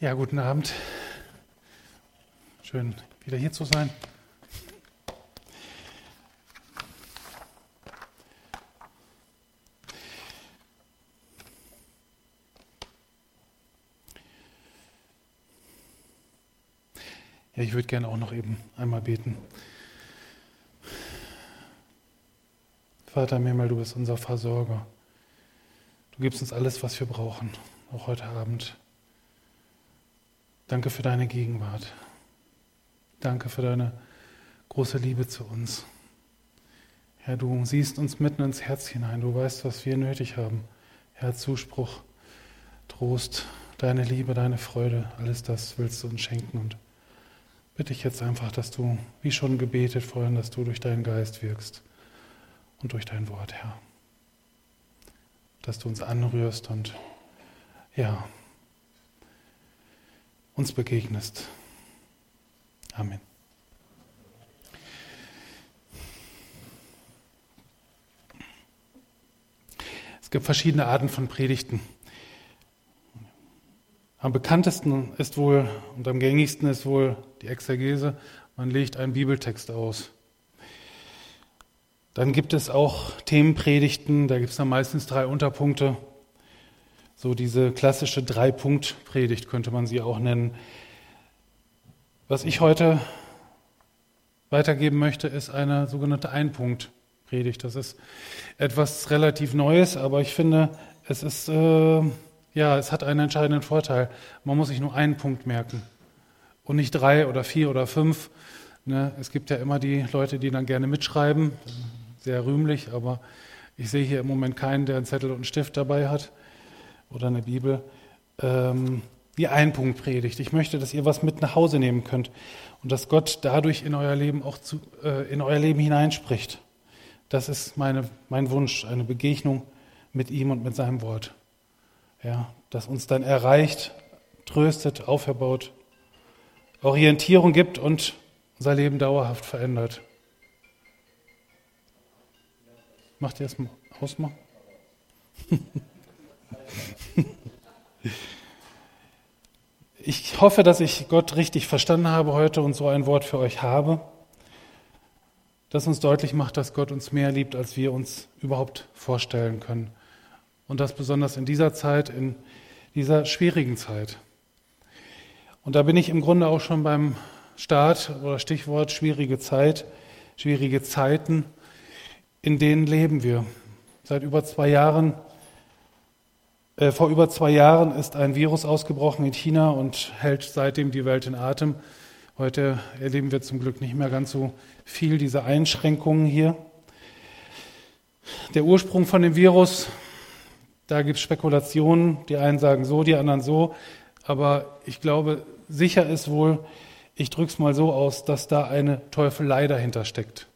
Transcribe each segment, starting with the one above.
Ja, guten Abend. Schön, wieder hier zu sein. Ja, ich würde gerne auch noch eben einmal beten. Vater im Himmel, du bist unser Versorger. Du gibst uns alles, was wir brauchen, auch heute Abend. Danke für deine Gegenwart. Danke für deine große Liebe zu uns. Herr, du siehst uns mitten ins Herz hinein. Du weißt, was wir nötig haben. Herr, Zuspruch, Trost, deine Liebe, deine Freude, alles das willst du uns schenken. Und bitte ich jetzt einfach, dass du, wie schon gebetet vorhin, dass du durch deinen Geist wirkst und durch dein Wort, Herr. Dass du uns anrührst und ja, uns begegnest. Amen. Es gibt verschiedene Arten von Predigten. Am bekanntesten ist wohl und am gängigsten ist wohl die Exegese. Man legt einen Bibeltext aus. Dann gibt es auch Themenpredigten, da gibt es dann meistens drei Unterpunkte. So diese klassische Drei-Punkt-Predigt könnte man sie auch nennen. Was ich heute weitergeben möchte, ist eine sogenannte Ein-Punkt-Predigt. Das ist etwas relativ Neues, aber ich finde, es ist, äh, ja, es hat einen entscheidenden Vorteil. Man muss sich nur einen Punkt merken und nicht drei oder vier oder fünf. Ne? Es gibt ja immer die Leute, die dann gerne mitschreiben sehr rühmlich, aber ich sehe hier im Moment keinen, der einen Zettel und einen Stift dabei hat oder eine Bibel. Ähm, die Einpunktpredigt. Ich möchte, dass ihr was mit nach Hause nehmen könnt und dass Gott dadurch in euer Leben auch zu, äh, in euer Leben hineinspricht. Das ist meine, mein Wunsch, eine Begegnung mit ihm und mit seinem Wort. Ja, das uns dann erreicht, tröstet, auferbaut, Orientierung gibt und unser Leben dauerhaft verändert. Macht ihr erstmal ausmachen? Ich hoffe, dass ich Gott richtig verstanden habe heute und so ein Wort für euch habe, das uns deutlich macht, dass Gott uns mehr liebt, als wir uns überhaupt vorstellen können. Und das besonders in dieser Zeit, in dieser schwierigen Zeit. Und da bin ich im Grunde auch schon beim Start oder Stichwort schwierige Zeit, schwierige Zeiten in denen leben wir. Seit über zwei Jahren, vor über zwei Jahren ist ein Virus ausgebrochen in China und hält seitdem die Welt in Atem. Heute erleben wir zum Glück nicht mehr ganz so viel diese Einschränkungen hier. Der Ursprung von dem Virus, da gibt es Spekulationen. Die einen sagen so, die anderen so. Aber ich glaube, sicher ist wohl, ich drücke es mal so aus, dass da eine Teufelei dahinter steckt.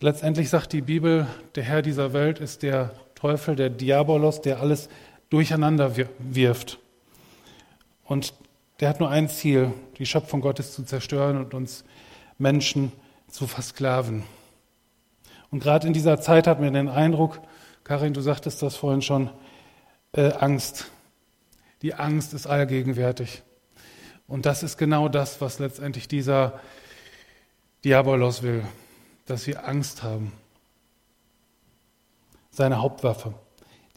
Letztendlich sagt die Bibel, der Herr dieser Welt ist der Teufel, der Diabolos, der alles durcheinander wirft. Und der hat nur ein Ziel, die Schöpfung Gottes zu zerstören und uns Menschen zu versklaven. Und gerade in dieser Zeit hat man den Eindruck, Karin, du sagtest das vorhin schon, äh, Angst. Die Angst ist allgegenwärtig. Und das ist genau das, was letztendlich dieser Diabolos will dass wir Angst haben. Seine Hauptwaffe.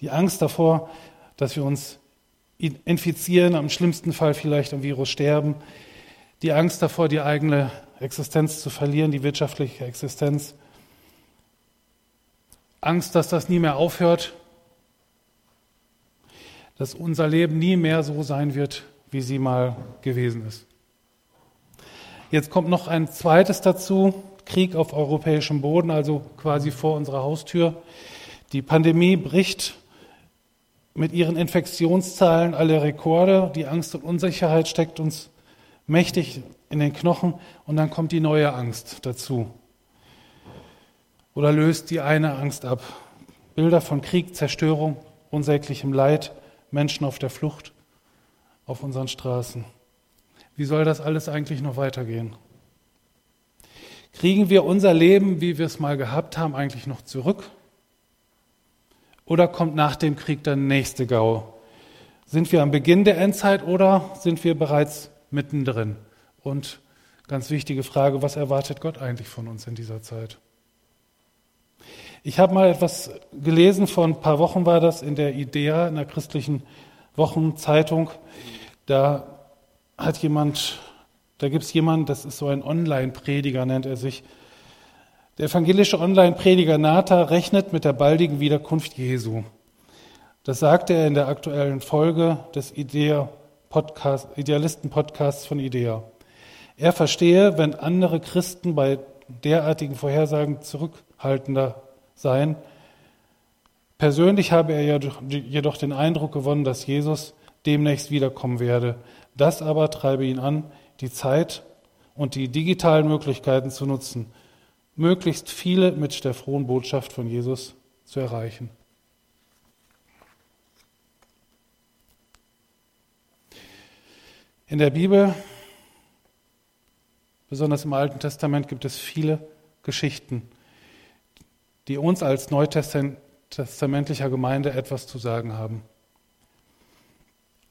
Die Angst davor, dass wir uns infizieren, am schlimmsten Fall vielleicht am Virus sterben. Die Angst davor, die eigene Existenz zu verlieren, die wirtschaftliche Existenz. Angst, dass das nie mehr aufhört, dass unser Leben nie mehr so sein wird, wie sie mal gewesen ist. Jetzt kommt noch ein zweites dazu, Krieg auf europäischem Boden, also quasi vor unserer Haustür. Die Pandemie bricht mit ihren Infektionszahlen alle Rekorde. Die Angst und Unsicherheit steckt uns mächtig in den Knochen und dann kommt die neue Angst dazu. Oder löst die eine Angst ab. Bilder von Krieg, Zerstörung, unsäglichem Leid, Menschen auf der Flucht auf unseren Straßen. Wie soll das alles eigentlich noch weitergehen? Kriegen wir unser Leben, wie wir es mal gehabt haben, eigentlich noch zurück? Oder kommt nach dem Krieg der nächste Gau, Sind wir am Beginn der Endzeit oder sind wir bereits mittendrin? Und ganz wichtige Frage, was erwartet Gott eigentlich von uns in dieser Zeit? Ich habe mal etwas gelesen, vor ein paar Wochen war das in der IDEA, in der christlichen Wochenzeitung. Da hat jemand, da gibt es jemanden, das ist so ein Online-Prediger, nennt er sich. Der evangelische Online-Prediger Nata rechnet mit der baldigen Wiederkunft Jesu. Das sagte er in der aktuellen Folge des Idea Podcast, Idealisten-Podcasts von IDEA. Er verstehe, wenn andere Christen bei derartigen Vorhersagen zurückhaltender seien. Persönlich habe er jedoch den Eindruck gewonnen, dass Jesus demnächst wiederkommen werde. Das aber treibe ihn an, die Zeit und die digitalen Möglichkeiten zu nutzen, möglichst viele mit der frohen Botschaft von Jesus zu erreichen. In der Bibel, besonders im Alten Testament, gibt es viele Geschichten, die uns als neutestamentlicher Gemeinde etwas zu sagen haben.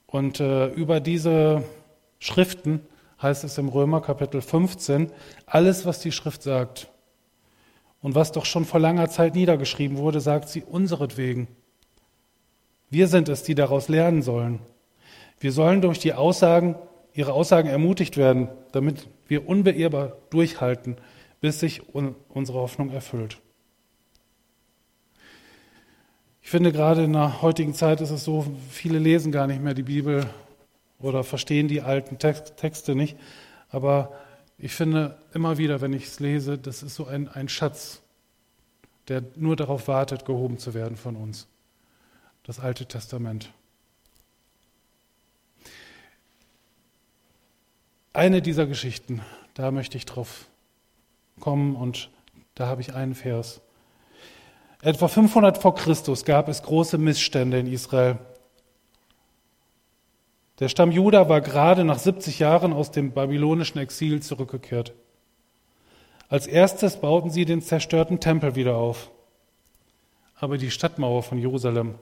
Und äh, über diese Schriften heißt es im Römer Kapitel 15, alles, was die Schrift sagt und was doch schon vor langer Zeit niedergeschrieben wurde, sagt sie unseretwegen. Wir sind es, die daraus lernen sollen. Wir sollen durch die Aussagen, ihre Aussagen ermutigt werden, damit wir unbeirrbar durchhalten, bis sich unsere Hoffnung erfüllt. Ich finde, gerade in der heutigen Zeit ist es so, viele lesen gar nicht mehr die Bibel oder verstehen die alten Texte nicht. Aber ich finde immer wieder, wenn ich es lese, das ist so ein, ein Schatz, der nur darauf wartet, gehoben zu werden von uns. Das Alte Testament. Eine dieser Geschichten, da möchte ich drauf kommen und da habe ich einen Vers. Etwa 500 vor Christus gab es große Missstände in Israel. Der Stamm Juda war gerade nach 70 Jahren aus dem babylonischen Exil zurückgekehrt. Als erstes bauten sie den zerstörten Tempel wieder auf. Aber die Stadtmauer von Jerusalem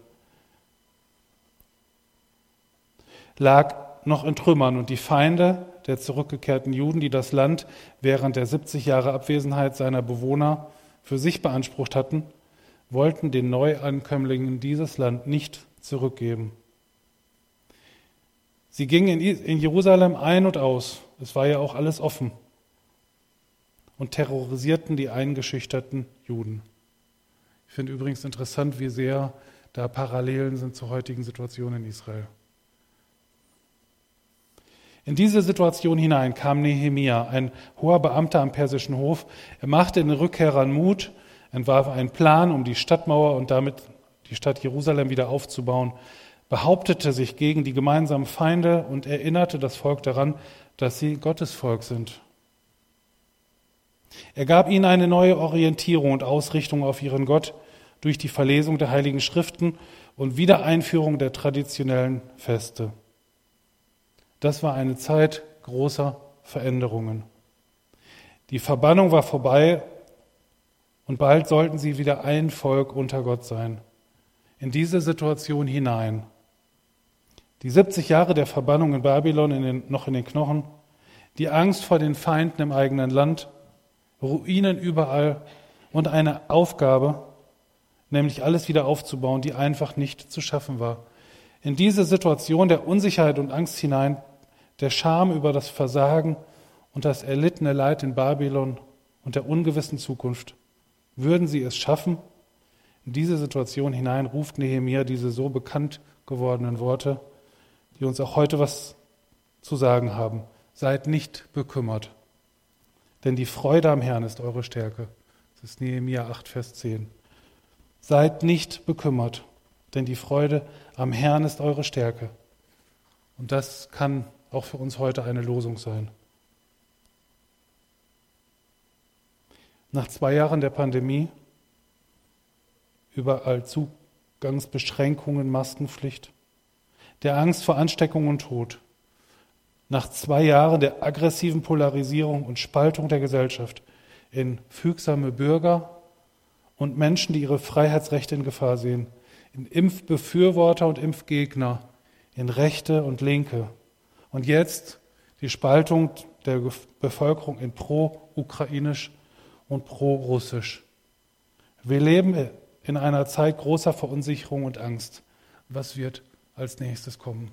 lag noch in Trümmern und die Feinde der zurückgekehrten Juden, die das Land während der 70 Jahre Abwesenheit seiner Bewohner für sich beansprucht hatten, wollten den Neuankömmlingen dieses Land nicht zurückgeben. Sie gingen in Jerusalem ein und aus, es war ja auch alles offen, und terrorisierten die eingeschüchterten Juden. Ich finde übrigens interessant, wie sehr da Parallelen sind zur heutigen Situation in Israel. In diese Situation hinein kam Nehemia, ein hoher Beamter am persischen Hof. Er machte den Rückkehrern Mut entwarf einen Plan, um die Stadtmauer und damit die Stadt Jerusalem wieder aufzubauen, behauptete sich gegen die gemeinsamen Feinde und erinnerte das Volk daran, dass sie Gottes Volk sind. Er gab ihnen eine neue Orientierung und Ausrichtung auf ihren Gott durch die Verlesung der Heiligen Schriften und Wiedereinführung der traditionellen Feste. Das war eine Zeit großer Veränderungen. Die Verbannung war vorbei und bald sollten sie wieder ein Volk unter Gott sein. In diese Situation hinein. Die 70 Jahre der Verbannung in Babylon in den, noch in den Knochen, die Angst vor den Feinden im eigenen Land, Ruinen überall. Und eine Aufgabe, nämlich alles wieder aufzubauen, die einfach nicht zu schaffen war. In diese Situation der Unsicherheit und Angst hinein, der Scham über das Versagen und das erlittene Leid in Babylon und der ungewissen Zukunft. Würden sie es schaffen? In diese Situation hinein ruft Nehemiah diese so bekannt gewordenen Worte, die uns auch heute was zu sagen haben. Seid nicht bekümmert, denn die Freude am Herrn ist eure Stärke. Das ist Nehemiah 8, Vers 10. Seid nicht bekümmert, denn die Freude am Herrn ist eure Stärke. Und das kann auch für uns heute eine Losung sein. Nach zwei Jahren der Pandemie, überall Zugangsbeschränkungen, Maskenpflicht, der Angst vor Ansteckung und Tod, nach zwei Jahren der aggressiven Polarisierung und Spaltung der Gesellschaft in fügsame Bürger und Menschen, die ihre Freiheitsrechte in Gefahr sehen, in Impfbefürworter und Impfgegner, in Rechte und Linke. Und jetzt die Spaltung der Bevölkerung in pro-ukrainisch und pro-russisch. Wir leben in einer Zeit großer Verunsicherung und Angst. Was wird als nächstes kommen?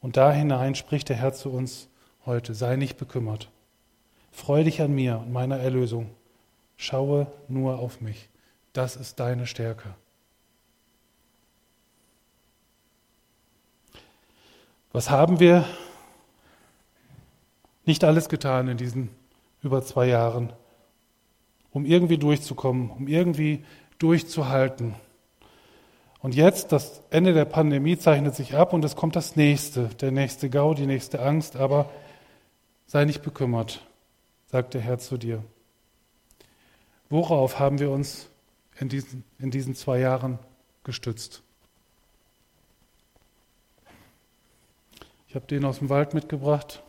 Und da hinein spricht der Herr zu uns heute, sei nicht bekümmert. Freu dich an mir und meiner Erlösung. Schaue nur auf mich. Das ist deine Stärke. Was haben wir nicht alles getan in diesen über zwei Jahren, um irgendwie durchzukommen, um irgendwie durchzuhalten? Und jetzt, das Ende der Pandemie zeichnet sich ab und es kommt das nächste, der nächste Gau, die nächste Angst, aber sei nicht bekümmert, sagt der Herr zu dir. Worauf haben wir uns in diesen, in diesen zwei Jahren gestützt? Ich habe den aus dem Wald mitgebracht.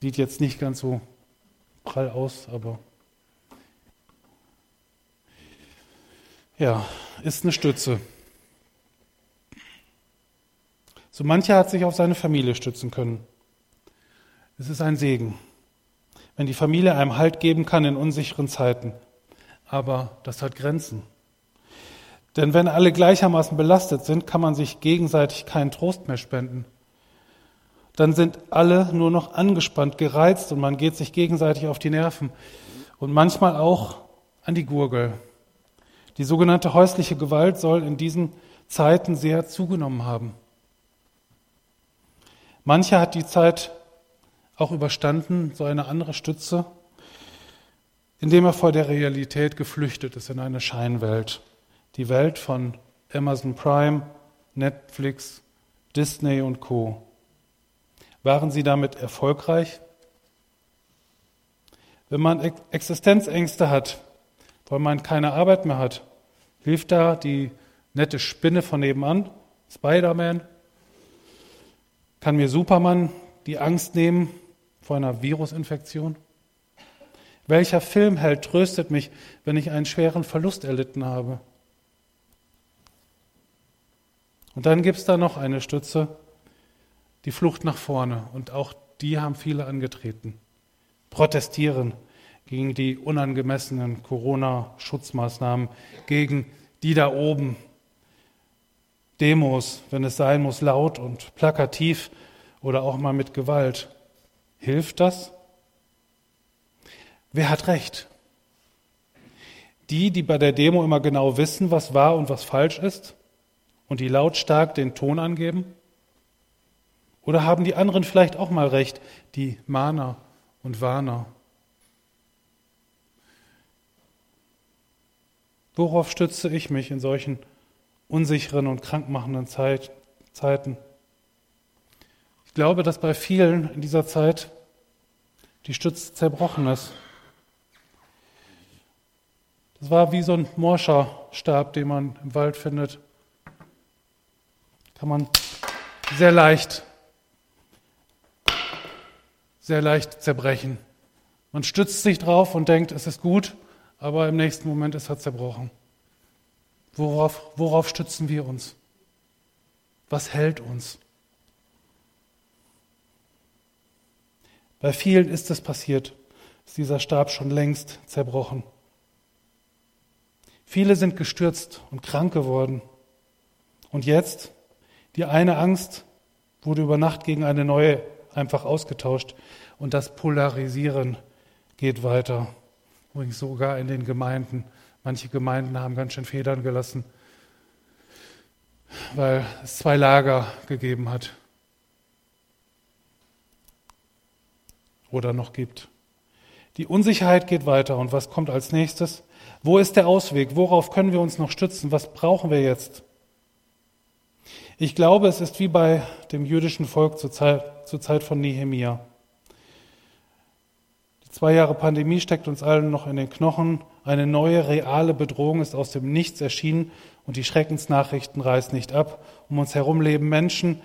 Sieht jetzt nicht ganz so prall aus, aber ja, ist eine Stütze. So mancher hat sich auf seine Familie stützen können. Es ist ein Segen, wenn die Familie einem Halt geben kann in unsicheren Zeiten. Aber das hat Grenzen. Denn wenn alle gleichermaßen belastet sind, kann man sich gegenseitig keinen Trost mehr spenden. Dann sind alle nur noch angespannt, gereizt und man geht sich gegenseitig auf die Nerven und manchmal auch an die Gurgel. Die sogenannte häusliche Gewalt soll in diesen Zeiten sehr zugenommen haben. Mancher hat die Zeit auch überstanden, so eine andere Stütze, indem er vor der Realität geflüchtet ist in eine Scheinwelt die Welt von Amazon Prime, Netflix, Disney und Co. Waren sie damit erfolgreich? Wenn man Existenzängste hat, weil man keine Arbeit mehr hat, hilft da die nette Spinne von nebenan, Spider-Man? Kann mir Superman die Angst nehmen vor einer Virusinfektion? Welcher Filmheld tröstet mich, wenn ich einen schweren Verlust erlitten habe? Und dann gibt es da noch eine Stütze, die Flucht nach vorne. Und auch die haben viele angetreten. Protestieren gegen die unangemessenen Corona-Schutzmaßnahmen, gegen die da oben. Demos, wenn es sein muss, laut und plakativ oder auch mal mit Gewalt. Hilft das? Wer hat recht? Die, die bei der Demo immer genau wissen, was wahr und was falsch ist? und die lautstark den Ton angeben? Oder haben die anderen vielleicht auch mal recht, die Mahner und Warner? Worauf stütze ich mich in solchen unsicheren und krankmachenden Zeit, Zeiten? Ich glaube, dass bei vielen in dieser Zeit die Stütze zerbrochen ist. Das war wie so ein Morscher-Stab, den man im Wald findet kann man sehr leicht, sehr leicht zerbrechen. Man stützt sich drauf und denkt, es ist gut, aber im nächsten Moment ist er zerbrochen. Worauf, worauf stützen wir uns? Was hält uns? Bei vielen ist es passiert, ist dieser Stab schon längst zerbrochen. Viele sind gestürzt und krank geworden. Und jetzt die eine Angst wurde über Nacht gegen eine neue einfach ausgetauscht und das Polarisieren geht weiter. Übrigens sogar in den Gemeinden. Manche Gemeinden haben ganz schön Federn gelassen, weil es zwei Lager gegeben hat oder noch gibt. Die Unsicherheit geht weiter und was kommt als nächstes? Wo ist der Ausweg? Worauf können wir uns noch stützen? Was brauchen wir jetzt? Ich glaube, es ist wie bei dem jüdischen Volk zur Zeit, zur Zeit von Nehemia. Zwei Jahre Pandemie steckt uns allen noch in den Knochen. Eine neue, reale Bedrohung ist aus dem Nichts erschienen und die Schreckensnachrichten reißen nicht ab. Um uns herum leben Menschen,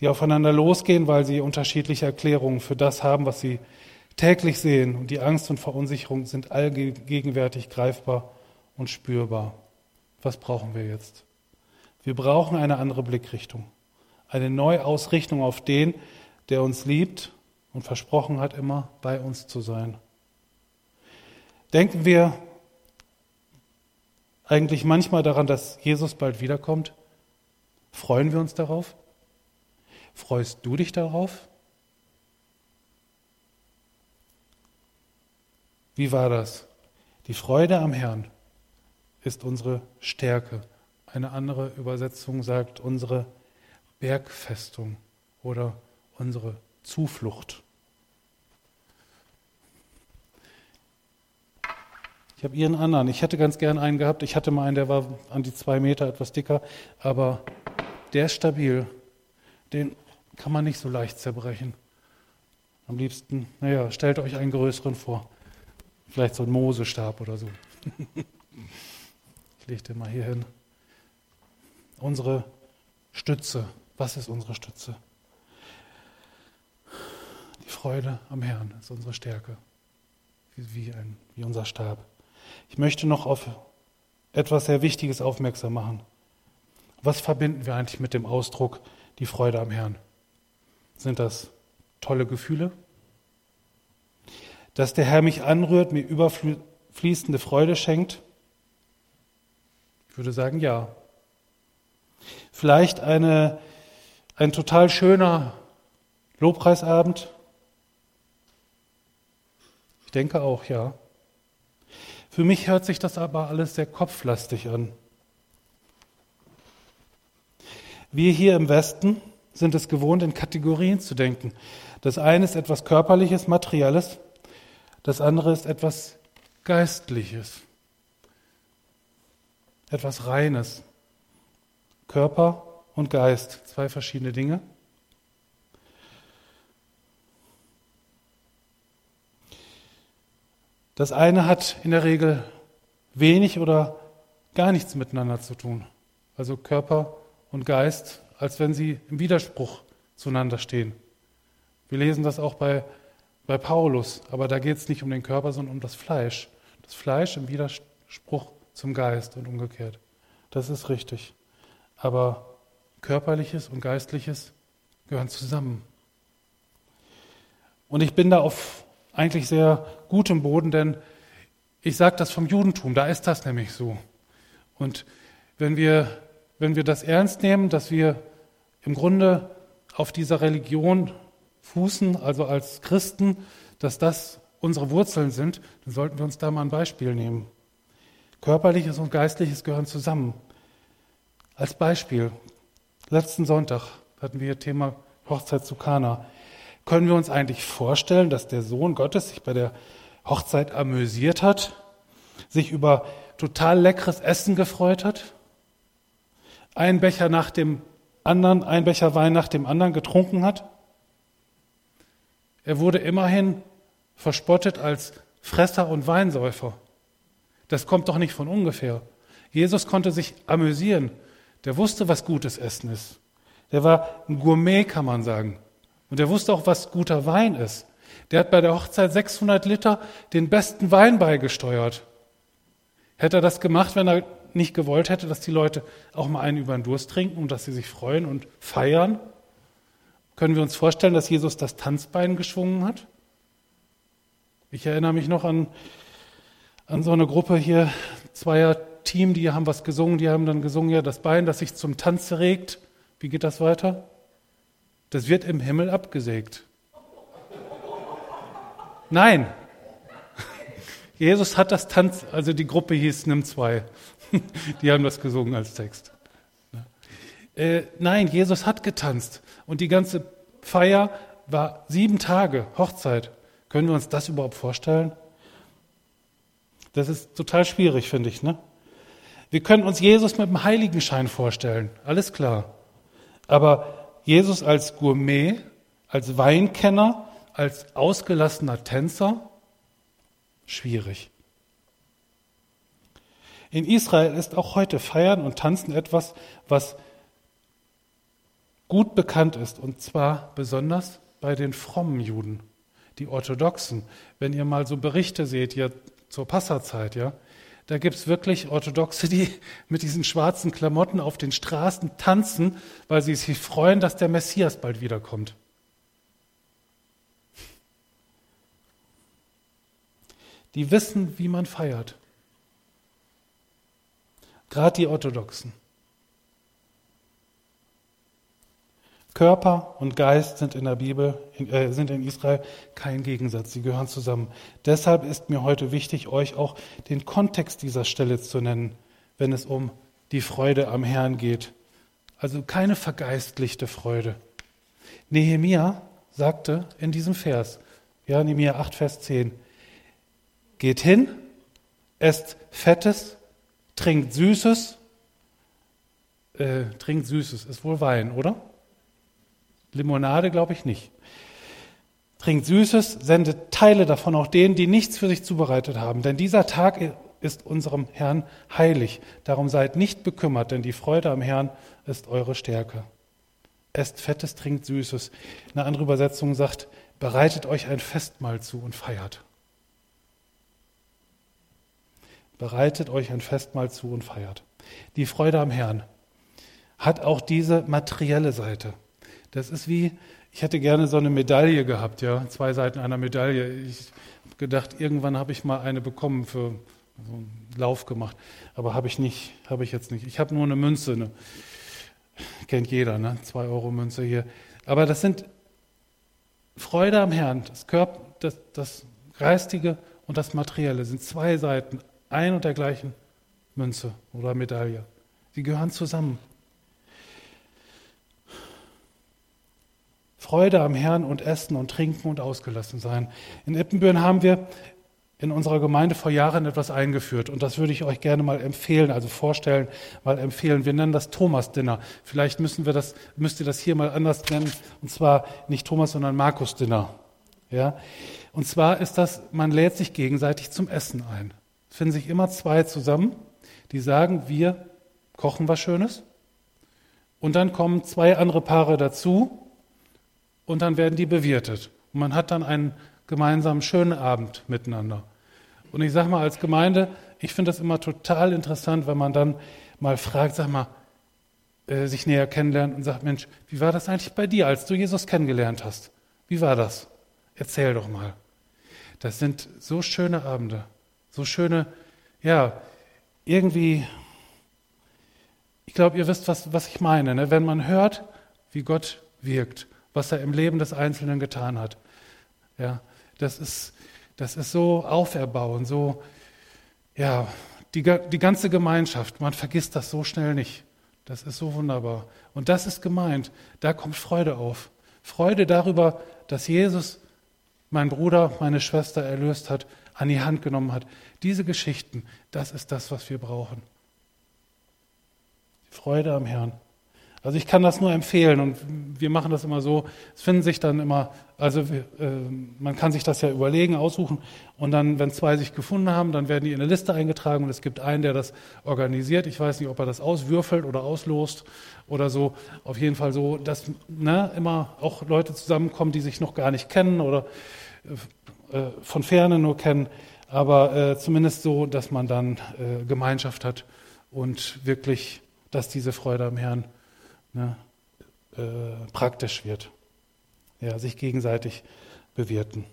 die aufeinander losgehen, weil sie unterschiedliche Erklärungen für das haben, was sie täglich sehen. Und die Angst und Verunsicherung sind allgegenwärtig greifbar und spürbar. Was brauchen wir jetzt? Wir brauchen eine andere Blickrichtung, eine Neuausrichtung auf den, der uns liebt und versprochen hat, immer bei uns zu sein. Denken wir eigentlich manchmal daran, dass Jesus bald wiederkommt? Freuen wir uns darauf? Freust du dich darauf? Wie war das? Die Freude am Herrn ist unsere Stärke. Eine andere Übersetzung sagt unsere Bergfestung oder unsere Zuflucht. Ich habe ihren anderen. Ich hätte ganz gern einen gehabt. Ich hatte mal einen, der war an die zwei Meter etwas dicker, aber der ist stabil. Den kann man nicht so leicht zerbrechen. Am liebsten, naja, stellt euch einen größeren vor. Vielleicht so einen Mosestab oder so. ich lege den mal hier hin unsere Stütze. Was ist unsere Stütze? Die Freude am Herrn ist unsere Stärke, wie, ein, wie unser Stab. Ich möchte noch auf etwas sehr Wichtiges aufmerksam machen. Was verbinden wir eigentlich mit dem Ausdruck die Freude am Herrn? Sind das tolle Gefühle? Dass der Herr mich anrührt, mir überfließende Freude schenkt? Ich würde sagen, ja. Vielleicht eine, ein total schöner Lobpreisabend? Ich denke auch, ja. Für mich hört sich das aber alles sehr kopflastig an. Wir hier im Westen sind es gewohnt, in Kategorien zu denken. Das eine ist etwas Körperliches, Materielles, das andere ist etwas Geistliches, etwas Reines. Körper und Geist, zwei verschiedene Dinge. Das eine hat in der Regel wenig oder gar nichts miteinander zu tun. Also Körper und Geist, als wenn sie im Widerspruch zueinander stehen. Wir lesen das auch bei, bei Paulus, aber da geht es nicht um den Körper, sondern um das Fleisch. Das Fleisch im Widerspruch zum Geist und umgekehrt. Das ist richtig aber körperliches und geistliches gehören zusammen. Und ich bin da auf eigentlich sehr gutem Boden, denn ich sage das vom Judentum, da ist das nämlich so. Und wenn wir, wenn wir das ernst nehmen, dass wir im Grunde auf dieser Religion fußen, also als Christen, dass das unsere Wurzeln sind, dann sollten wir uns da mal ein Beispiel nehmen. Körperliches und Geistliches gehören zusammen. Als Beispiel, letzten Sonntag hatten wir Thema Hochzeit zu Kana. Können wir uns eigentlich vorstellen, dass der Sohn Gottes sich bei der Hochzeit amüsiert hat, sich über total leckeres Essen gefreut hat, ein Becher nach dem anderen, ein Becher Wein nach dem anderen getrunken hat? Er wurde immerhin verspottet als Fresser und Weinsäufer. Das kommt doch nicht von ungefähr. Jesus konnte sich amüsieren der wusste, was gutes Essen ist. Der war ein Gourmet, kann man sagen. Und der wusste auch, was guter Wein ist. Der hat bei der Hochzeit 600 Liter den besten Wein beigesteuert. Hätte er das gemacht, wenn er nicht gewollt hätte, dass die Leute auch mal einen über den Durst trinken und dass sie sich freuen und feiern? Können wir uns vorstellen, dass Jesus das Tanzbein geschwungen hat? Ich erinnere mich noch an, an so eine Gruppe hier zweier Team, die haben was gesungen, die haben dann gesungen, ja, das Bein, das sich zum Tanz regt. Wie geht das weiter? Das wird im Himmel abgesägt. Nein. Jesus hat das Tanz, also die Gruppe hieß Nimm zwei. Die haben das gesungen als Text. Äh, nein, Jesus hat getanzt. Und die ganze Feier war sieben Tage Hochzeit. Können wir uns das überhaupt vorstellen? Das ist total schwierig, finde ich. Ne? Wir können uns Jesus mit dem Heiligenschein vorstellen, alles klar. Aber Jesus als Gourmet, als Weinkenner, als ausgelassener Tänzer, schwierig. In Israel ist auch heute Feiern und Tanzen etwas, was gut bekannt ist, und zwar besonders bei den frommen Juden, die Orthodoxen. Wenn ihr mal so Berichte seht, hier zur Passazeit, ja, Da gibt es wirklich Orthodoxe, die mit diesen schwarzen Klamotten auf den Straßen tanzen, weil sie sich freuen, dass der Messias bald wiederkommt. Die wissen, wie man feiert. Gerade die Orthodoxen. Körper und Geist sind in der Bibel, äh, sind in Israel kein Gegensatz, sie gehören zusammen. Deshalb ist mir heute wichtig, euch auch den Kontext dieser Stelle zu nennen, wenn es um die Freude am Herrn geht. Also keine vergeistlichte Freude. Nehemia sagte in diesem Vers, ja, Nehemia 8, Vers 10, geht hin, esst Fettes, trinkt Süßes, äh, trinkt Süßes, ist wohl Wein, oder? Limonade glaube ich nicht. Trinkt Süßes, sendet Teile davon auch denen, die nichts für sich zubereitet haben. Denn dieser Tag ist unserem Herrn heilig. Darum seid nicht bekümmert, denn die Freude am Herrn ist eure Stärke. Esst Fettes, trinkt Süßes. Eine andere Übersetzung sagt, bereitet euch ein Festmahl zu und feiert. Bereitet euch ein Festmahl zu und feiert. Die Freude am Herrn hat auch diese materielle Seite. Das ist wie, ich hätte gerne so eine Medaille gehabt, ja, zwei Seiten einer Medaille. Ich habe gedacht, irgendwann habe ich mal eine bekommen für so einen Lauf gemacht, aber habe ich nicht, habe ich jetzt nicht. Ich habe nur eine Münze, eine, kennt jeder, ne, zwei Euro Münze hier. Aber das sind Freude am Herrn, das Körper, das, das Geistige und das Materielle sind zwei Seiten ein und der gleichen Münze oder Medaille. Sie gehören zusammen. Freude am Herrn und Essen und Trinken und ausgelassen sein. In Ippenbüren haben wir in unserer Gemeinde vor Jahren etwas eingeführt und das würde ich euch gerne mal empfehlen, also vorstellen, mal empfehlen. Wir nennen das Thomas Dinner. Vielleicht müssen wir das, müsst ihr das hier mal anders nennen und zwar nicht Thomas, sondern Markus Dinner. Ja? Und zwar ist das, man lädt sich gegenseitig zum Essen ein. Es finden sich immer zwei zusammen, die sagen, wir kochen was Schönes. Und dann kommen zwei andere Paare dazu und dann werden die bewirtet. Und man hat dann einen gemeinsamen schönen Abend miteinander. Und ich sage mal als Gemeinde, ich finde das immer total interessant, wenn man dann mal fragt, sag mal, äh, sich näher kennenlernt und sagt, Mensch, wie war das eigentlich bei dir, als du Jesus kennengelernt hast? Wie war das? Erzähl doch mal. Das sind so schöne Abende, so schöne, ja, irgendwie, ich glaube, ihr wisst, was, was ich meine, ne? wenn man hört, wie Gott wirkt was er im Leben des Einzelnen getan hat. Ja, das ist, das ist so auferbauend, so, ja, die, die ganze Gemeinschaft, man vergisst das so schnell nicht. Das ist so wunderbar. Und das ist gemeint. Da kommt Freude auf. Freude darüber, dass Jesus mein Bruder, meine Schwester erlöst hat, an die Hand genommen hat. Diese Geschichten, das ist das, was wir brauchen. Freude am Herrn. Also ich kann das nur empfehlen und wir machen das immer so, es finden sich dann immer, also äh, man kann sich das ja überlegen, aussuchen und dann, wenn zwei sich gefunden haben, dann werden die in eine Liste eingetragen und es gibt einen, der das organisiert. Ich weiß nicht, ob er das auswürfelt oder auslost oder so. Auf jeden Fall so, dass ne, immer auch Leute zusammenkommen, die sich noch gar nicht kennen oder äh, von ferne nur kennen, aber äh, zumindest so, dass man dann äh, Gemeinschaft hat und wirklich, dass diese Freude am Herrn ne, äh, praktisch wird. Ja, sich gegenseitig bewirten.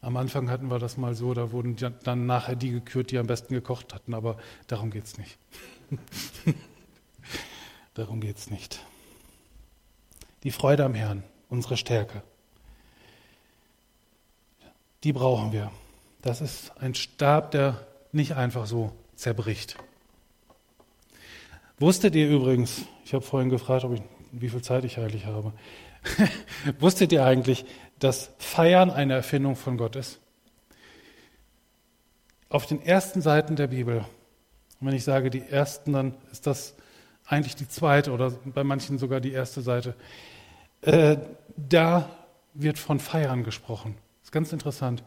Am Anfang hatten wir das mal so, da wurden dann nachher die gekürt, die am besten gekocht hatten, aber darum geht es nicht. darum geht es nicht. Die Freude am Herrn, unsere Stärke, die brauchen wir. Das ist ein Stab, der nicht einfach so zerbricht. Wusstet ihr übrigens, ich habe vorhin gefragt, ich, wie viel Zeit ich eigentlich habe, wusstet ihr eigentlich, dass Feiern eine Erfindung von Gott ist? Auf den ersten Seiten der Bibel, und wenn ich sage die ersten, dann ist das eigentlich die zweite oder bei manchen sogar die erste Seite, äh, da wird von Feiern gesprochen. Das ist ganz interessant.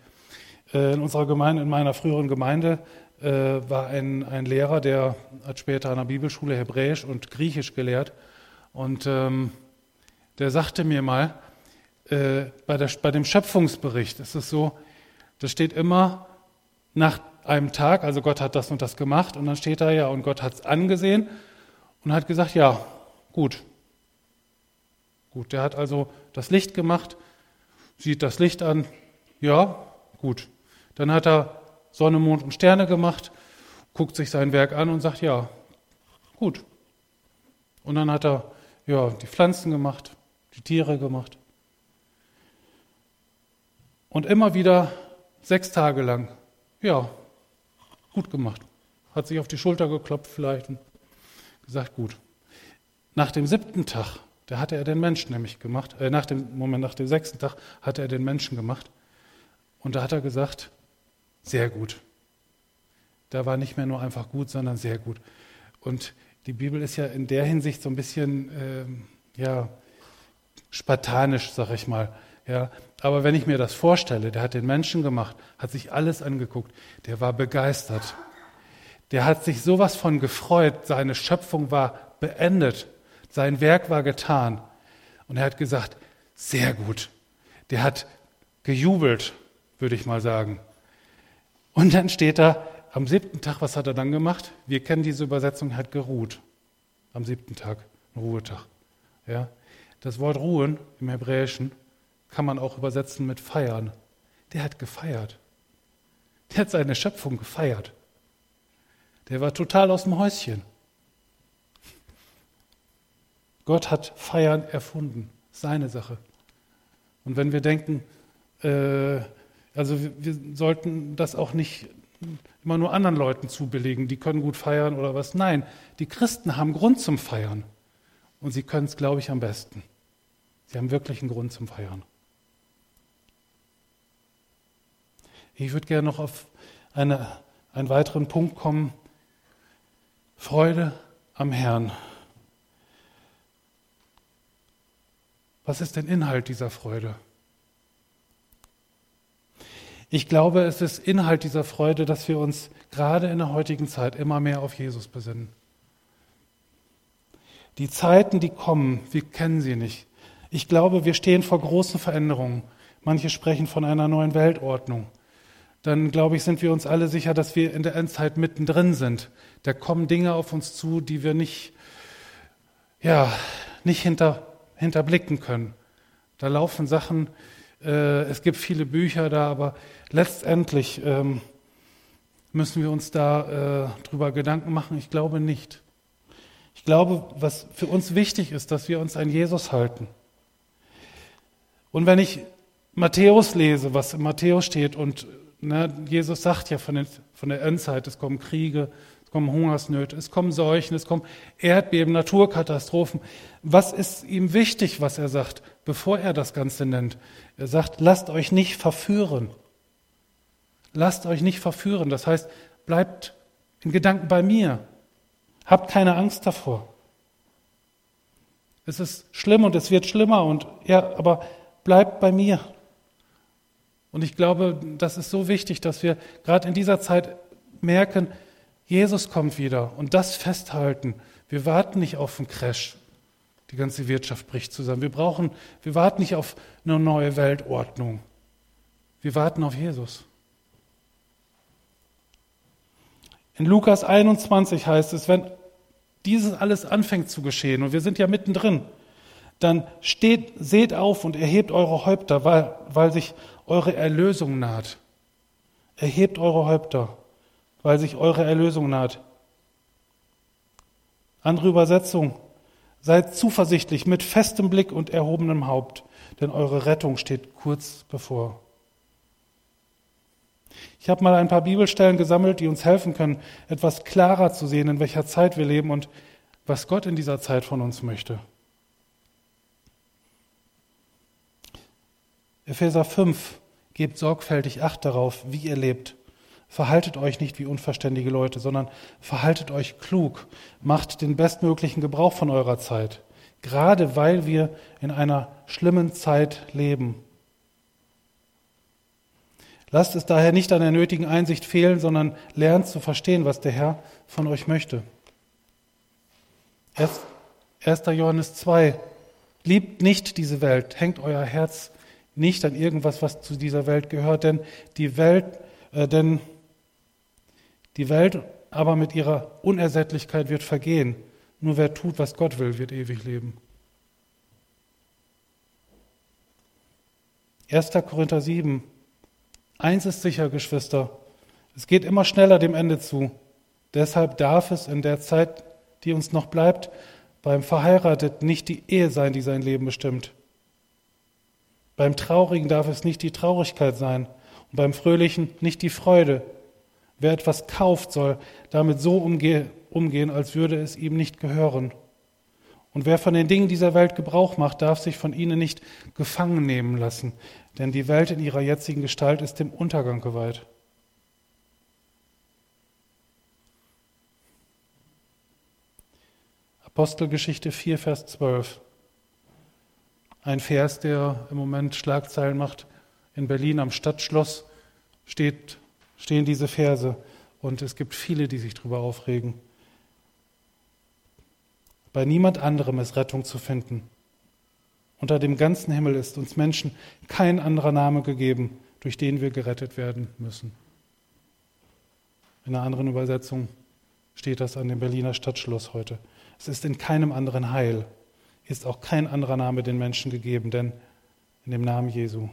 Äh, in unserer Gemeinde, in meiner früheren Gemeinde, äh, war ein, ein Lehrer, der hat später an der Bibelschule Hebräisch und Griechisch gelehrt. Und ähm, der sagte mir mal, äh, bei, der, bei dem Schöpfungsbericht ist es so, da steht immer nach einem Tag, also Gott hat das und das gemacht und dann steht da ja, und Gott hat es angesehen und hat gesagt, ja, gut. Gut, der hat also das Licht gemacht, sieht das Licht an, ja, gut. Dann hat er Sonne, Mond und Sterne gemacht, guckt sich sein Werk an und sagt, ja, gut. Und dann hat er ja, die Pflanzen gemacht, die Tiere gemacht. Und immer wieder sechs Tage lang, ja, gut gemacht. Hat sich auf die Schulter geklopft vielleicht und gesagt, gut. Nach dem siebten Tag, da hatte er den Menschen nämlich gemacht, äh, nach dem, Moment, nach dem sechsten Tag hatte er den Menschen gemacht. Und da hat er gesagt, sehr gut. Da war nicht mehr nur einfach gut, sondern sehr gut. Und die Bibel ist ja in der Hinsicht so ein bisschen, äh, ja, spartanisch, sag ich mal. Ja, aber wenn ich mir das vorstelle, der hat den Menschen gemacht, hat sich alles angeguckt, der war begeistert. Der hat sich sowas von gefreut, seine Schöpfung war beendet, sein Werk war getan. Und er hat gesagt, sehr gut. Der hat gejubelt, würde ich mal sagen. Und dann steht da, am siebten Tag, was hat er dann gemacht? Wir kennen diese Übersetzung, er hat geruht. Am siebten Tag, ein Ruhetag. Ja? Das Wort ruhen im Hebräischen kann man auch übersetzen mit feiern. Der hat gefeiert. Der hat seine Schöpfung gefeiert. Der war total aus dem Häuschen. Gott hat Feiern erfunden. Seine Sache. Und wenn wir denken, äh, also wir, wir, sollten das auch nicht immer nur anderen Leuten zubilligen, die können gut feiern oder was. Nein, die Christen haben Grund zum Feiern. Und sie können es, glaube ich, am besten. Sie haben wirklich einen Grund zum Feiern. Ich würde gerne noch auf eine, einen weiteren Punkt kommen. Freude am Herrn. Was ist denn Inhalt dieser Freude? Ich glaube, es ist Inhalt dieser Freude, dass wir uns gerade in der heutigen Zeit immer mehr auf Jesus besinnen. Die Zeiten, die kommen, wir kennen sie nicht. Ich glaube, wir stehen vor großen Veränderungen. Manche sprechen von einer neuen Weltordnung dann glaube ich, sind wir uns alle sicher, dass wir in der Endzeit mittendrin sind. Da kommen Dinge auf uns zu, die wir nicht, ja, nicht hinter, hinterblicken können. Da laufen Sachen, äh, es gibt viele Bücher da, aber letztendlich ähm, müssen wir uns da äh, drüber Gedanken machen. Ich glaube nicht. Ich glaube, was für uns wichtig ist, dass wir uns an Jesus halten. Und wenn ich Matthäus lese, was in Matthäus steht und Ne, Jesus sagt ja von, den, von der Endzeit, es kommen Kriege, es kommen Hungersnöte, es kommen Seuchen, es kommen Erdbeben, Naturkatastrophen. Was ist ihm wichtig, was er sagt, bevor er das Ganze nennt? Er sagt, lasst euch nicht verführen. Lasst euch nicht verführen. Das heißt, bleibt in Gedanken bei mir. Habt keine Angst davor. Es ist schlimm und es wird schlimmer und ja, aber bleibt bei mir. Und ich glaube, das ist so wichtig, dass wir gerade in dieser Zeit merken, Jesus kommt wieder und das festhalten. Wir warten nicht auf einen Crash. Die ganze Wirtschaft bricht zusammen. Wir brauchen, wir warten nicht auf eine neue Weltordnung. Wir warten auf Jesus. In Lukas 21 heißt es, wenn dieses alles anfängt zu geschehen, und wir sind ja mittendrin, dann steht, seht auf und erhebt eure Häupter, weil, weil sich eure Erlösung naht. Erhebt eure Häupter, weil sich eure Erlösung naht. Andere Übersetzung. Seid zuversichtlich mit festem Blick und erhobenem Haupt, denn eure Rettung steht kurz bevor. Ich habe mal ein paar Bibelstellen gesammelt, die uns helfen können, etwas klarer zu sehen, in welcher Zeit wir leben und was Gott in dieser Zeit von uns möchte. Epheser 5, gebt sorgfältig Acht darauf, wie ihr lebt. Verhaltet euch nicht wie unverständige Leute, sondern verhaltet euch klug. Macht den bestmöglichen Gebrauch von eurer Zeit, gerade weil wir in einer schlimmen Zeit leben. Lasst es daher nicht an der nötigen Einsicht fehlen, sondern lernt zu verstehen, was der Herr von euch möchte. 1. Johannes 2. Liebt nicht diese Welt, hängt euer Herz nicht an irgendwas, was zu dieser Welt gehört, denn die Welt, äh, denn Die Welt aber mit ihrer Unersättlichkeit wird vergehen. Nur wer tut, was Gott will, wird ewig leben. 1. Korinther 7. Eins ist sicher, Geschwister. Es geht immer schneller dem Ende zu. Deshalb darf es in der Zeit, die uns noch bleibt, beim Verheiratet nicht die Ehe sein, die sein Leben bestimmt. Beim Traurigen darf es nicht die Traurigkeit sein und beim Fröhlichen nicht die Freude. Wer etwas kauft, soll damit so umgehen, als würde es ihm nicht gehören. Und wer von den Dingen dieser Welt Gebrauch macht, darf sich von ihnen nicht gefangen nehmen lassen, denn die Welt in ihrer jetzigen Gestalt ist dem Untergang geweiht. Apostelgeschichte 4, Vers 12. Ein Vers, der im Moment Schlagzeilen macht. In Berlin am Stadtschloss steht, stehen diese Verse und es gibt viele, die sich darüber aufregen. Bei niemand anderem ist Rettung zu finden. Unter dem ganzen Himmel ist uns Menschen kein anderer Name gegeben, durch den wir gerettet werden müssen. In einer anderen Übersetzung steht das an dem Berliner Stadtschloss heute. Es ist in keinem anderen Heil, ist auch kein anderer Name den Menschen gegeben, denn in dem Namen Jesu.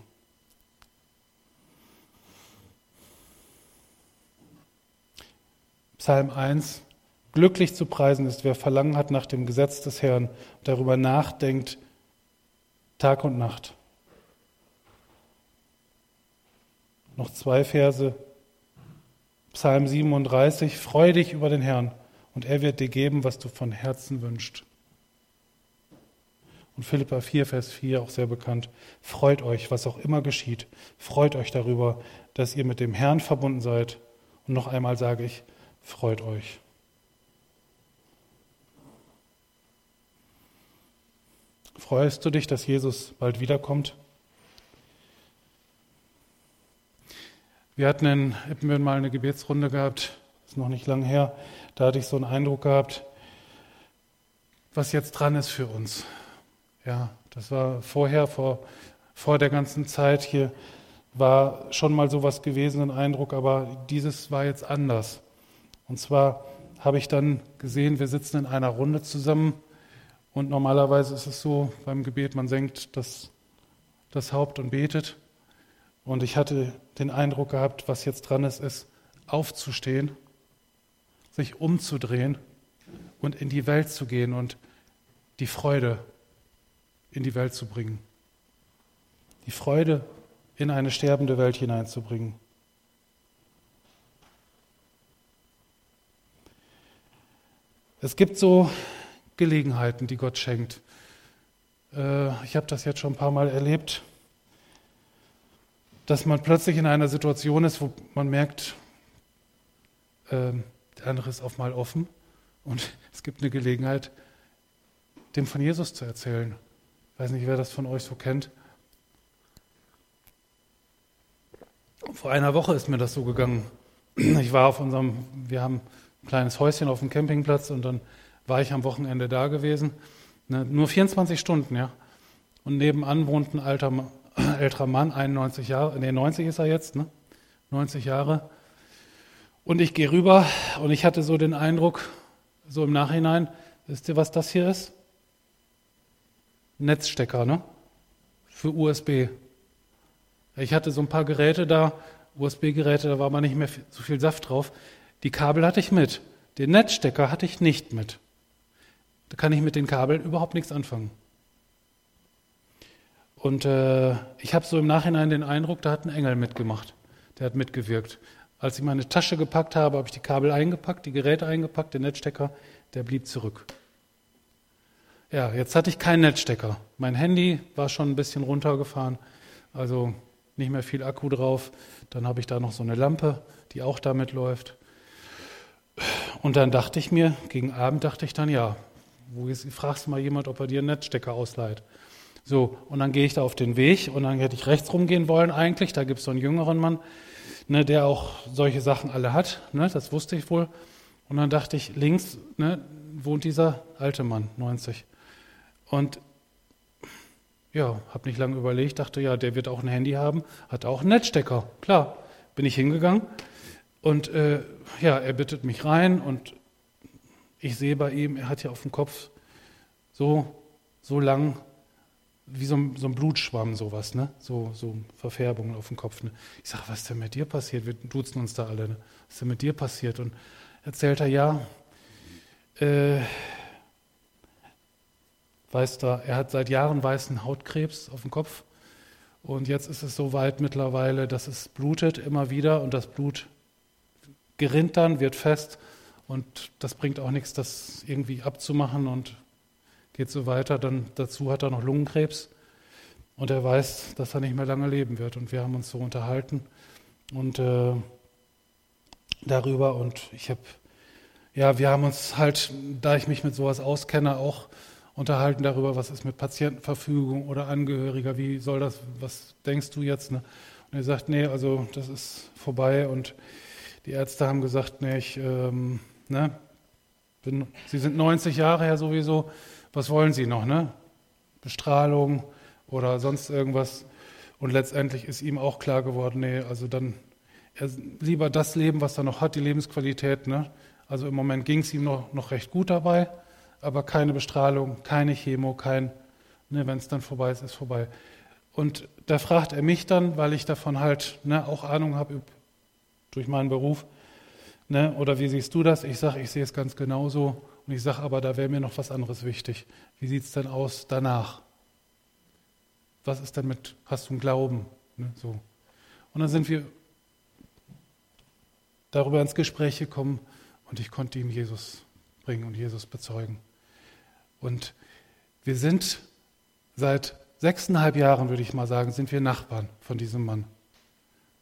Psalm 1. Glücklich zu preisen ist, wer Verlangen hat nach dem Gesetz des Herrn darüber nachdenkt, Tag und Nacht. Noch zwei Verse. Psalm 37. Freu dich über den Herrn und er wird dir geben, was du von Herzen wünschst. Und Philippa 4, Vers 4, auch sehr bekannt. Freut euch, was auch immer geschieht. Freut euch darüber, dass ihr mit dem Herrn verbunden seid. Und noch einmal sage ich, freut euch. Freust du dich, dass Jesus bald wiederkommt? Wir hatten in Ippenbüren mal eine Gebetsrunde gehabt, ist noch nicht lange her. Da hatte ich so einen Eindruck gehabt, was jetzt dran ist für uns. Ja, das war vorher, vor, vor der ganzen Zeit hier, war schon mal sowas gewesen, ein Eindruck, aber dieses war jetzt anders. Und zwar habe ich dann gesehen, wir sitzen in einer Runde zusammen und normalerweise ist es so beim Gebet, man senkt das, das Haupt und betet. Und ich hatte den Eindruck gehabt, was jetzt dran ist, ist aufzustehen sich umzudrehen und in die Welt zu gehen und die Freude in die Welt zu bringen. Die Freude in eine sterbende Welt hineinzubringen. Es gibt so Gelegenheiten, die Gott schenkt. Äh, ich habe das jetzt schon ein paar Mal erlebt, dass man plötzlich in einer Situation ist, wo man merkt, ähm, der andere ist auf mal offen und es gibt eine Gelegenheit, dem von Jesus zu erzählen. Ich weiß nicht, wer das von euch so kennt. Vor einer Woche ist mir das so gegangen. Ich war auf unserem, wir haben kleines Häuschen auf dem Campingplatz und dann war ich am Wochenende da gewesen. Ne, nur 24 Stunden, ja. Und nebenan wohnt ein alter, älterer Mann, 91 Jahre, nee, 90 ist er jetzt, ne? 90 Jahre. Und ich gehe rüber und ich hatte so den Eindruck, so im Nachhinein, wisst ihr, was das hier ist? Netzstecker, ne? Für USB. Ich hatte so ein paar Geräte da, USB-Geräte, da war aber nicht mehr so viel Saft drauf. Die Kabel hatte ich mit. Den Netzstecker hatte ich nicht mit. Da kann ich mit den Kabeln überhaupt nichts anfangen. Und äh, ich habe so im Nachhinein den Eindruck, da hat ein Engel mitgemacht. Der hat mitgewirkt. Als ich meine Tasche gepackt habe, habe ich die Kabel eingepackt, die Geräte eingepackt, den Netzstecker, der blieb zurück. Ja, jetzt hatte ich keinen Netzstecker. Mein Handy war schon ein bisschen runtergefahren, also nicht mehr viel Akku drauf. Dann habe ich da noch so eine Lampe, die auch damit läuft. Und dann dachte ich mir, gegen Abend dachte ich dann, ja, wo ist, fragst du mal jemand, ob er dir einen Netzstecker ausleiht. So, und dann gehe ich da auf den Weg und dann hätte ich rechts rumgehen wollen eigentlich. Da gibt es so einen jüngeren Mann, ne, der auch solche Sachen alle hat. Ne, das wusste ich wohl. Und dann dachte ich, links ne, wohnt dieser alte Mann, 90. Und ja, habe nicht lange überlegt, dachte, ja, der wird auch ein Handy haben, hat auch einen Netzstecker. Klar, bin ich hingegangen Und äh, ja, er bittet mich rein und ich sehe bei ihm, er hat ja auf dem Kopf so, so lang wie so ein, so ein Blutschwamm, sowas, ne? So, so Verfärbungen auf dem Kopf. Ne? Ich sage, was ist denn mit dir passiert? Wir duzen uns da alle. Ne? Was ist denn mit dir passiert? Und erzählt er, ja, äh, weiß da, er hat seit Jahren weißen Hautkrebs auf dem Kopf. Und jetzt ist es so weit mittlerweile, dass es blutet immer wieder und das Blut gerinnt dann, wird fest und das bringt auch nichts, das irgendwie abzumachen und geht so weiter. Dann dazu hat er noch Lungenkrebs und er weiß, dass er nicht mehr lange leben wird. Und wir haben uns so unterhalten und äh, darüber und ich habe, ja, wir haben uns halt, da ich mich mit sowas auskenne, auch unterhalten darüber, was ist mit Patientenverfügung oder Angehöriger, wie soll das, was denkst du jetzt? Ne? Und er sagt, nee, also das ist vorbei und die Ärzte haben gesagt, nee, ich, ähm, ne, bin, Sie sind 90 Jahre her sowieso, was wollen Sie noch, ne? Bestrahlung oder sonst irgendwas. Und letztendlich ist ihm auch klar geworden, nee, also dann er, lieber das Leben, was er noch hat, die Lebensqualität. Ne? Also im Moment ging es ihm noch, noch recht gut dabei, aber keine Bestrahlung, keine Chemo, kein, ne, wenn es dann vorbei ist, ist vorbei. Und da fragt er mich dann, weil ich davon halt ne, auch Ahnung habe durch meinen Beruf, ne, oder wie siehst du das? Ich sage, ich sehe es ganz genauso. Und ich sage aber, da wäre mir noch was anderes wichtig. Wie sieht es denn aus danach? Was ist denn mit, hast du einen Glauben? Ne, so. Und dann sind wir darüber ins Gespräch gekommen und ich konnte ihm Jesus bringen und Jesus bezeugen. Und wir sind seit sechseinhalb Jahren, würde ich mal sagen, sind wir Nachbarn von diesem Mann.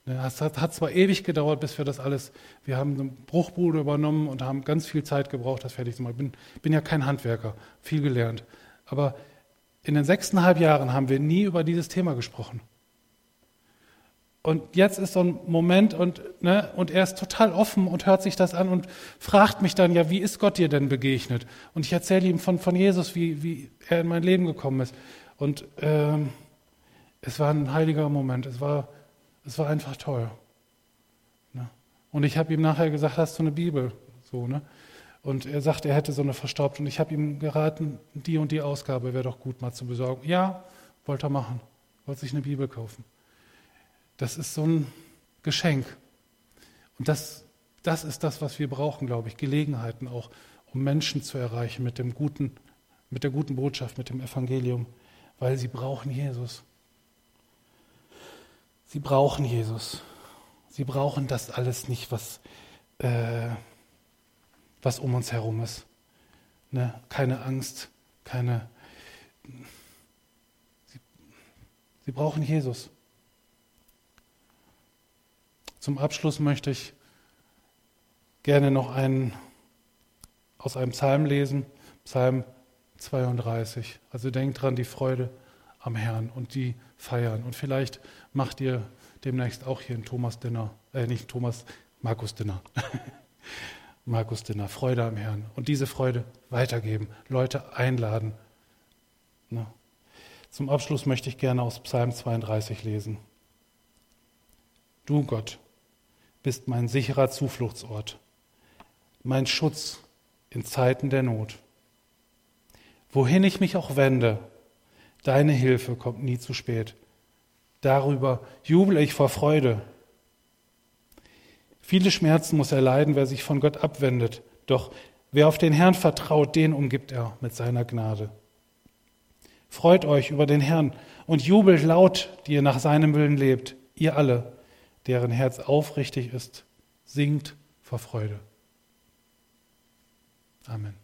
Es hat, hat, zwar ewig gedauert, bis wir das alles, wir haben eine Bruchbude übernommen und haben ganz viel Zeit gebraucht, das fertig zu machen. Ich bin, bin ja kein Handwerker, viel gelernt. Aber in den sechseinhalb Jahren haben wir nie über dieses Thema gesprochen. Und jetzt ist so ein Moment und, ne, und er ist total offen und hört sich das an und fragt mich dann, ja, wie ist Gott dir denn begegnet? Und ich erzähle ihm von, von Jesus, wie, wie er in mein Leben gekommen ist. Und ähm, es war ein heiliger Moment. Es war, es war einfach toll. Ne? Und ich habe ihm nachher gesagt, hast du eine Bibel? So, ne? Und er sagt, er hätte so eine verstaubt. Und ich habe ihm geraten, die und die Ausgabe wäre doch gut mal zu besorgen. Ja, wollte er machen. Wollte sich eine Bibel kaufen. Das ist so ein Geschenk. Und das, das ist das, was wir brauchen, glaube ich. Gelegenheiten auch, um Menschen zu erreichen mit, dem guten, mit der guten Botschaft, mit dem Evangelium, weil sie brauchen Jesus. Sie brauchen Jesus. Sie brauchen das alles nicht, was, äh, was um uns herum ist. Ne? Keine Angst, keine. Sie, sie brauchen Jesus. Zum Abschluss möchte ich gerne noch einen aus einem Psalm lesen, Psalm 32. Also denkt dran, die Freude am Herrn und die feiern. Und vielleicht macht ihr demnächst auch hier ein Thomas Dinner, äh nicht Thomas, Markus Dinner. Markus Dinner, Freude am Herrn. Und diese Freude weitergeben, Leute einladen. Ne? Zum Abschluss möchte ich gerne aus Psalm 32 lesen. Du Gott, bist mein sicherer Zufluchtsort, mein Schutz in Zeiten der Not. Wohin ich mich auch wende, deine Hilfe kommt nie zu spät. Darüber jubel ich vor Freude. Viele Schmerzen muss er leiden, wer sich von Gott abwendet, doch wer auf den Herrn vertraut, den umgibt er mit seiner Gnade. Freut euch über den Herrn und jubelt laut, die ihr nach seinem Willen lebt, ihr alle, deren Herz aufrichtig ist, singt vor Freude. Amen.